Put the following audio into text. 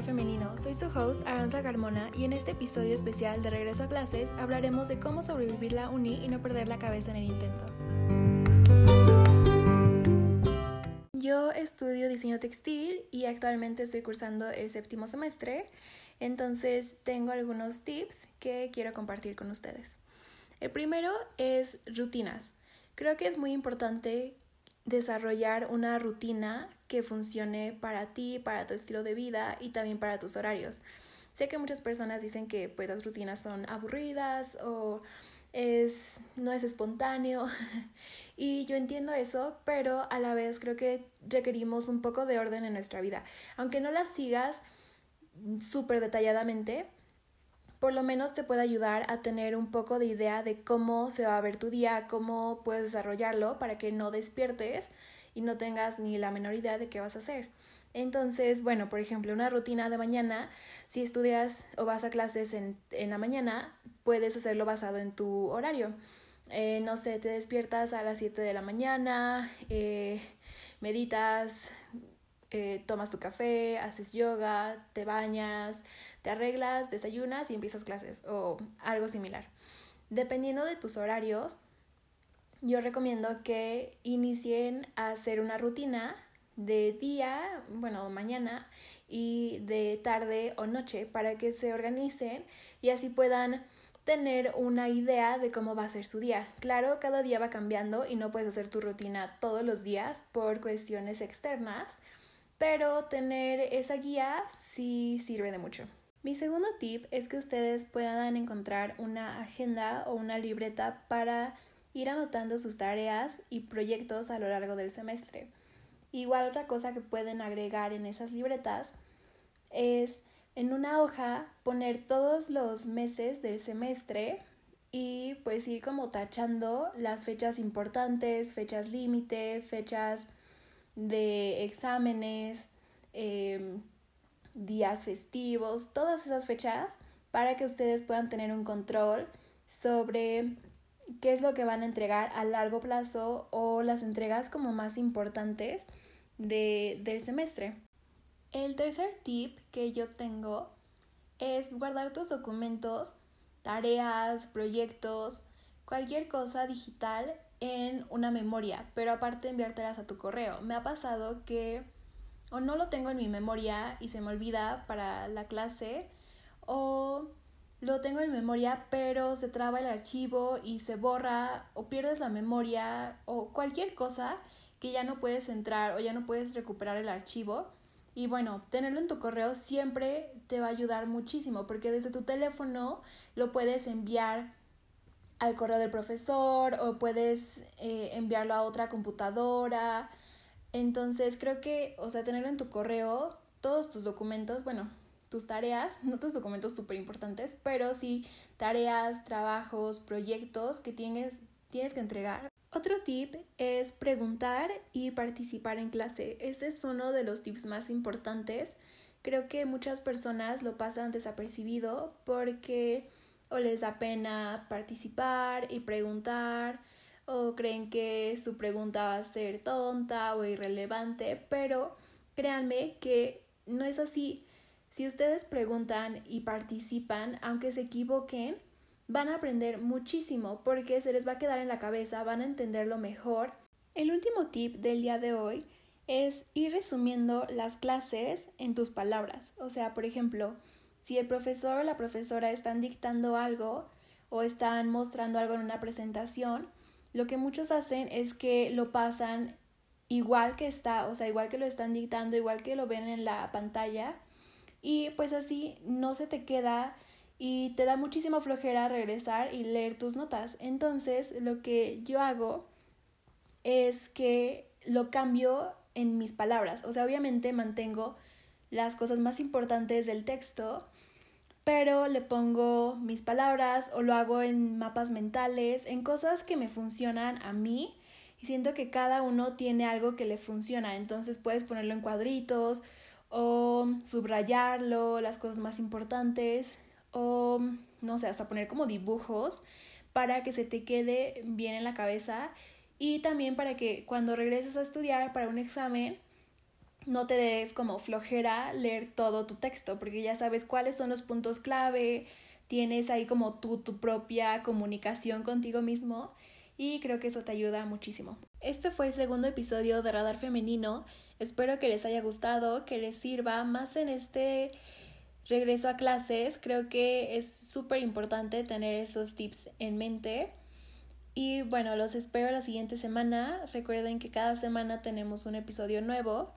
Femenino, soy su host Aranza Carmona y en este episodio especial de Regreso a clases hablaremos de cómo sobrevivir la uni y no perder la cabeza en el intento. Yo estudio diseño textil y actualmente estoy cursando el séptimo semestre, entonces tengo algunos tips que quiero compartir con ustedes. El primero es rutinas. Creo que es muy importante desarrollar una rutina que funcione para ti, para tu estilo de vida y también para tus horarios. Sé que muchas personas dicen que pues las rutinas son aburridas o es no es espontáneo y yo entiendo eso, pero a la vez creo que requerimos un poco de orden en nuestra vida. Aunque no las sigas súper detalladamente, por lo menos te puede ayudar a tener un poco de idea de cómo se va a ver tu día, cómo puedes desarrollarlo para que no despiertes y no tengas ni la menor idea de qué vas a hacer. Entonces, bueno, por ejemplo, una rutina de mañana, si estudias o vas a clases en, en la mañana, puedes hacerlo basado en tu horario. Eh, no sé, te despiertas a las 7 de la mañana, eh, meditas, eh, tomas tu café, haces yoga, te bañas, te arreglas, desayunas y empiezas clases o algo similar. Dependiendo de tus horarios, yo recomiendo que inicien a hacer una rutina de día, bueno, mañana y de tarde o noche para que se organicen y así puedan tener una idea de cómo va a ser su día. Claro, cada día va cambiando y no puedes hacer tu rutina todos los días por cuestiones externas, pero tener esa guía sí sirve de mucho. Mi segundo tip es que ustedes puedan encontrar una agenda o una libreta para ir anotando sus tareas y proyectos a lo largo del semestre. Igual otra cosa que pueden agregar en esas libretas es en una hoja poner todos los meses del semestre y pues ir como tachando las fechas importantes, fechas límite, fechas de exámenes, em, días festivos, todas esas fechas para que ustedes puedan tener un control sobre qué es lo que van a entregar a largo plazo o las entregas como más importantes de, del semestre. El tercer tip que yo tengo es guardar tus documentos, tareas, proyectos, cualquier cosa digital en una memoria, pero aparte enviártelas a tu correo. Me ha pasado que o no lo tengo en mi memoria y se me olvida para la clase o lo tengo en memoria, pero se traba el archivo y se borra o pierdes la memoria o cualquier cosa que ya no puedes entrar o ya no puedes recuperar el archivo. Y bueno, tenerlo en tu correo siempre te va a ayudar muchísimo porque desde tu teléfono lo puedes enviar al correo del profesor o puedes eh, enviarlo a otra computadora. Entonces creo que, o sea, tenerlo en tu correo, todos tus documentos, bueno, tus tareas, no tus documentos súper importantes, pero sí tareas, trabajos, proyectos que tienes, tienes que entregar. Otro tip es preguntar y participar en clase. Ese es uno de los tips más importantes. Creo que muchas personas lo pasan desapercibido porque o les da pena participar y preguntar o creen que su pregunta va a ser tonta o irrelevante, pero créanme que no es así. Si ustedes preguntan y participan, aunque se equivoquen, van a aprender muchísimo porque se les va a quedar en la cabeza, van a entenderlo mejor. El último tip del día de hoy es ir resumiendo las clases en tus palabras. O sea, por ejemplo, si el profesor o la profesora están dictando algo o están mostrando algo en una presentación, lo que muchos hacen es que lo pasan igual que está, o sea, igual que lo están dictando, igual que lo ven en la pantalla, y pues así no se te queda y te da muchísima flojera regresar y leer tus notas. Entonces lo que yo hago es que lo cambio en mis palabras. O sea, obviamente mantengo las cosas más importantes del texto, pero le pongo mis palabras o lo hago en mapas mentales, en cosas que me funcionan a mí y siento que cada uno tiene algo que le funciona. Entonces puedes ponerlo en cuadritos, o subrayarlo, las cosas más importantes, o no sé, hasta poner como dibujos para que se te quede bien en la cabeza y también para que cuando regreses a estudiar para un examen no te dé como flojera leer todo tu texto, porque ya sabes cuáles son los puntos clave, tienes ahí como tú tu propia comunicación contigo mismo y creo que eso te ayuda muchísimo. Este fue el segundo episodio de Radar Femenino. Espero que les haya gustado, que les sirva más en este regreso a clases. Creo que es súper importante tener esos tips en mente. Y bueno, los espero la siguiente semana. Recuerden que cada semana tenemos un episodio nuevo.